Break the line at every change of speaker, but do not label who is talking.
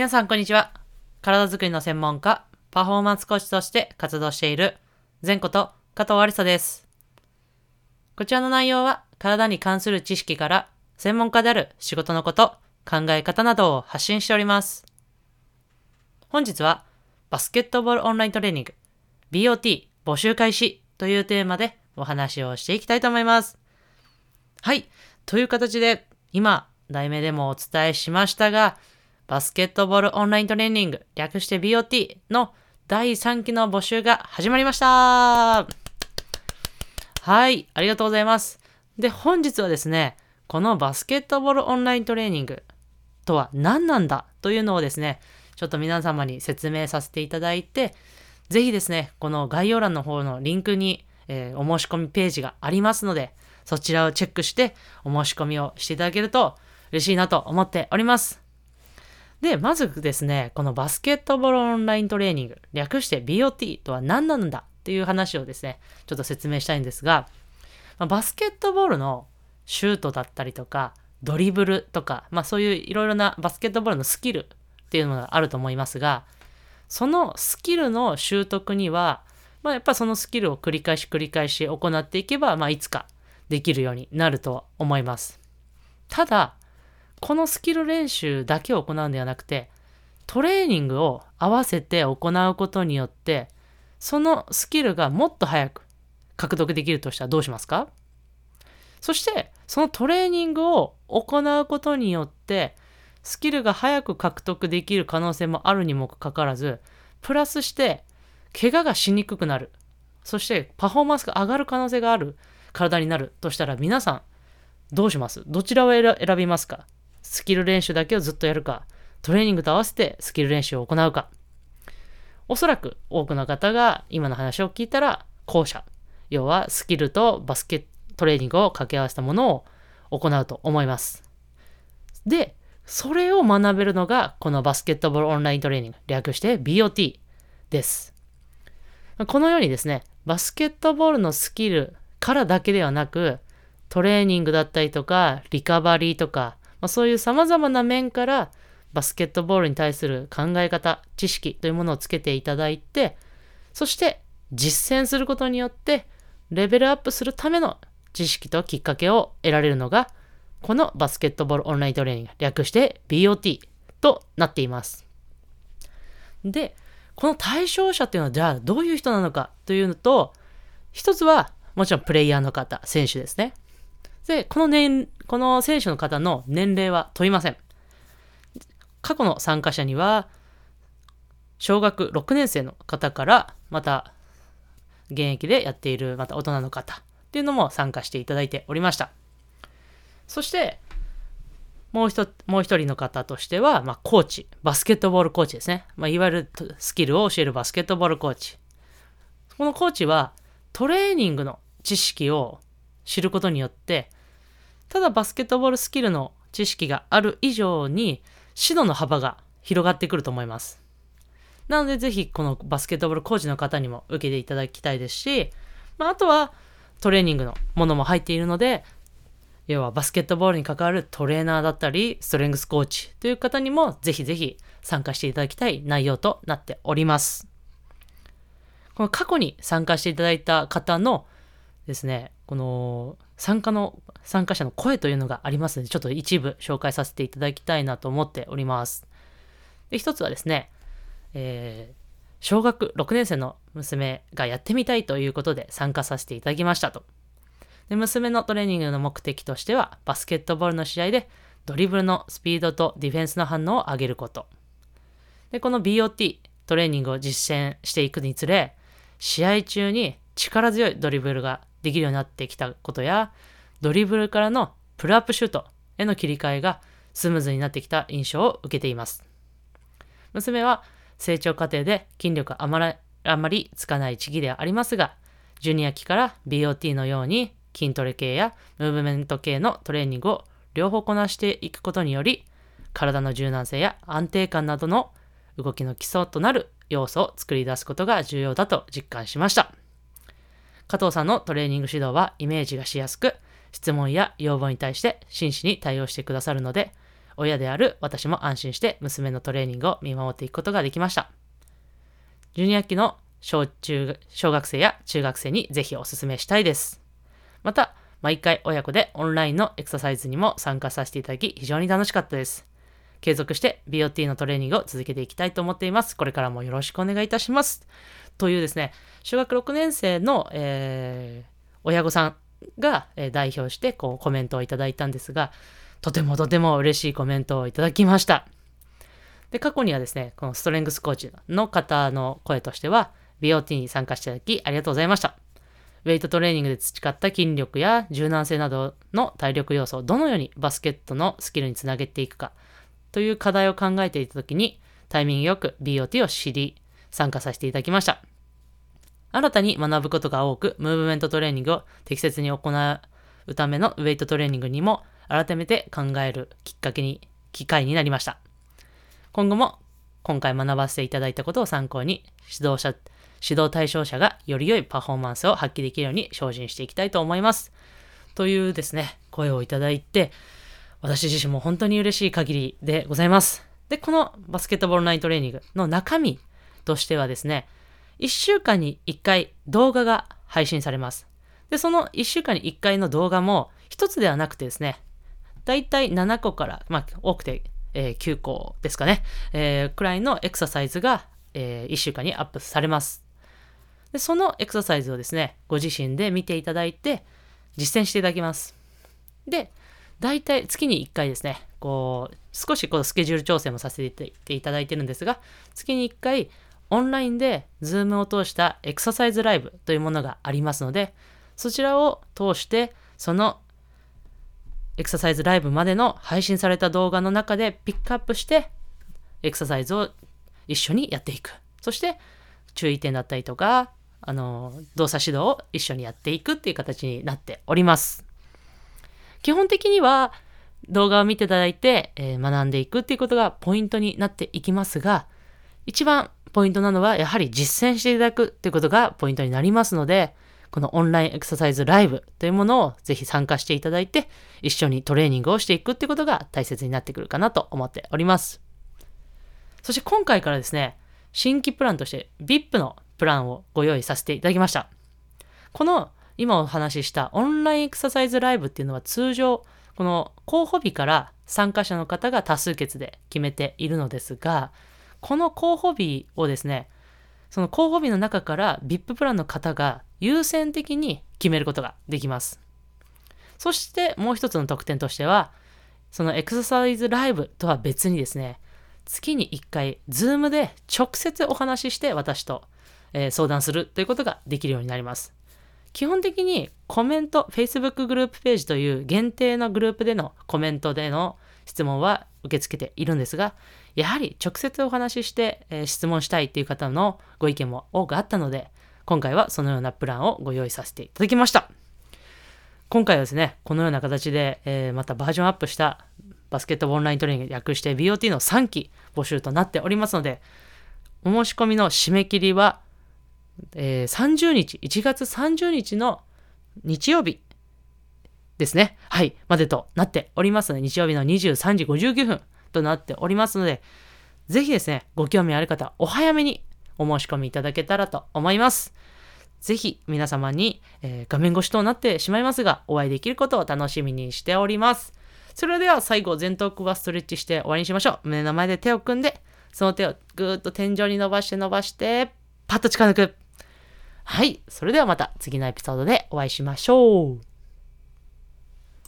皆さん、こんにちは。体づくりの専門家、パフォーマンスコーチとして活動している、前こと加藤ありさです。こちらの内容は、体に関する知識から、専門家である仕事のこと、考え方などを発信しております。本日は、バスケットボールオンライントレーニング、BOT 募集開始というテーマでお話をしていきたいと思います。はい。という形で、今、題名でもお伝えしましたが、バスケットボールオンライントレーニング、略して BOT の第3期の募集が始まりましたはい、ありがとうございます。で、本日はですね、このバスケットボールオンライントレーニングとは何なんだというのをですね、ちょっと皆様に説明させていただいて、ぜひですね、この概要欄の方のリンクに、えー、お申し込みページがありますので、そちらをチェックしてお申し込みをしていただけると嬉しいなと思っております。で、まずですね、このバスケットボールオンライントレーニング、略して BOT とは何なんだっていう話をですね、ちょっと説明したいんですが、ま、バスケットボールのシュートだったりとか、ドリブルとか、まあそういういろいろなバスケットボールのスキルっていうのがあると思いますが、そのスキルの習得には、まあやっぱそのスキルを繰り返し繰り返し行っていけば、まあいつかできるようになると思います。ただ、このスキル練習だけを行うんではなくて、トレーニングを合わせて行うことによって、そのスキルがもっと早く獲得できるとしたらどうしますか？そして、そのトレーニングを行うことによって、スキルが早く獲得できる可能性もあるにもかかわらず、プラスして、怪我がしにくくなる。そしてパフォーマンスが上がる可能性がある体になるとしたら皆さんどうします？どちらを選びますか？スキル練習だけをずっとやるか、トレーニングと合わせてスキル練習を行うか。おそらく多くの方が今の話を聞いたら後者。要はスキルとバスケトレーニングを掛け合わせたものを行うと思います。で、それを学べるのがこのバスケットボールオンライントレーニング、略して BOT です。このようにですね、バスケットボールのスキルからだけではなく、トレーニングだったりとか、リカバリーとか、まあ、そういう様々な面からバスケットボールに対する考え方、知識というものをつけていただいて、そして実践することによってレベルアップするための知識ときっかけを得られるのが、このバスケットボールオンライントレーニング、略して BOT となっています。で、この対象者っていうのはじゃあどういう人なのかというのと、一つはもちろんプレイヤーの方、選手ですね。で、この年、この選手の方の年齢は問いません。過去の参加者には、小学6年生の方から、また、現役でやっている、また大人の方っていうのも参加していただいておりました。そして、もう一もう一人の方としては、まあ、コーチ、バスケットボールコーチですね。まあ、いわゆるスキルを教えるバスケットボールコーチ。このコーチは、トレーニングの知識を知ることによって、ただバスケットボールスキルの知識がある以上に指導の幅が広がってくると思います。なのでぜひこのバスケットボールコーチの方にも受けていただきたいですし、まあ、あとはトレーニングのものも入っているので、要はバスケットボールに関わるトレーナーだったり、ストレングスコーチという方にもぜひぜひ参加していただきたい内容となっております。この過去に参加していただいた方のですね、この参加の、参加者の声というのがありますので、ちょっと一部紹介させていただきたいなと思っております。で、一つはですね、えー、小学6年生の娘がやってみたいということで参加させていただきましたと。で、娘のトレーニングの目的としては、バスケットボールの試合でドリブルのスピードとディフェンスの反応を上げること。で、この BOT、トレーニングを実践していくにつれ、試合中に力強いドリブルができるようになってきたことや、ドリブルからのプルアップシュートへの切り替えがスムーズになってきた印象を受けています。娘は成長過程で筋力あまあまりつかない時期ではありますが、ジュニア期から BOT のように筋トレ系やムーブメント系のトレーニングを両方こなしていくことにより、体の柔軟性や安定感などの動きの基礎となる要素を作り出すことが重要だと実感しました。加藤さんのトレーニング指導はイメージがしやすく、質問や要望に対して真摯に対応してくださるので、親である私も安心して娘のトレーニングを見守っていくことができました。ジュニア期の小中、小学生や中学生にぜひお勧めしたいです。また、毎回親子でオンラインのエクササイズにも参加させていただき非常に楽しかったです。継続して BOT のトレーニングを続けていきたいと思っています。これからもよろしくお願いいたします。というですね、小学6年生の、えー、親御さんが、え、代表してこうコメントをいただいたんですが、とてもとても嬉しいコメントをいただきました。で、過去にはですね、このストレングスコーチの方の声としては、BOT に参加していただきありがとうございました。ウェイトトレーニングで培った筋力や柔軟性などの体力要素をどのようにバスケットのスキルにつなげていくかという課題を考えていたときに、タイミングよく BOT を知り、参加させていただきました。新たに学ぶことが多く、ムーブメントトレーニングを適切に行うためのウェイトトレーニングにも改めて考えるきっかけに、機会になりました。今後も今回学ばせていただいたことを参考に、指導者、指導対象者がより良いパフォーマンスを発揮できるように精進していきたいと思います。というですね、声をいただいて、私自身も本当に嬉しい限りでございます。で、このバスケットボールナイトレーニングの中身としてはですね、1週間に1回動画が配信されます。で、その1週間に1回の動画も1つではなくてですね、だいたい7個から、まあ多くて、えー、9個ですかね、えー、くらいのエクササイズが、えー、1週間にアップされます。で、そのエクササイズをですね、ご自身で見ていただいて、実践していただきます。で、大体月に1回ですね、こう、少しこうスケジュール調整もさせていただいてるんですが、月に1回オンラインで Zoom を通したエクササイズライブというものがありますので、そちらを通して、そのエクササイズライブまでの配信された動画の中でピックアップして、エクササイズを一緒にやっていく。そして、注意点だったりとか、あの、動作指導を一緒にやっていくっていう形になっております。基本的には動画を見ていただいて、えー、学んでいくっていうことがポイントになっていきますが、一番ポイントなのはやはり実践していただくっていうことがポイントになりますので、このオンラインエクササイズライブというものをぜひ参加していただいて、一緒にトレーニングをしていくっていうことが大切になってくるかなと思っております。そして今回からですね、新規プランとして VIP のプランをご用意させていただきました。この今お話ししたオンラインエクササイズライブっていうのは通常、この候補日から参加者の方が多数決で決めているのですが、この候補日をですね、その候補日の中から VIP プランの方が優先的に決めることができます。そしてもう一つの特典としては、そのエクササイズライブとは別にですね、月に1回、ズームで直接お話しして私と、えー、相談するということができるようになります。基本的にコメント、Facebook グループページという限定のグループでのコメントでの質問は受け付けているんですが、やはり直接お話しして、えー、質問したいっていう方のご意見も多くあったので、今回はそのようなプランをご用意させていただきました。今回はですね、このような形で、えー、またバージョンアップしたバスケットボオンライントレーニング略して BOT の3期募集となっておりますので、お申し込みの締め切りはえー、30日、1月30日の日曜日ですね。はい、までとなっておりますので、日曜日の23時59分となっておりますので、ぜひですね、ご興味ある方、お早めにお申し込みいただけたらと思います。ぜひ皆様に、えー、画面越しとなってしまいますが、お会いできることを楽しみにしております。それでは最後、前頭はストレッチして終わりにしましょう。胸の前で手を組んで、その手をぐーっと天井に伸ばして伸ばして、パッと力抜く。はい。それではまた次のエピソードでお会いしましょう。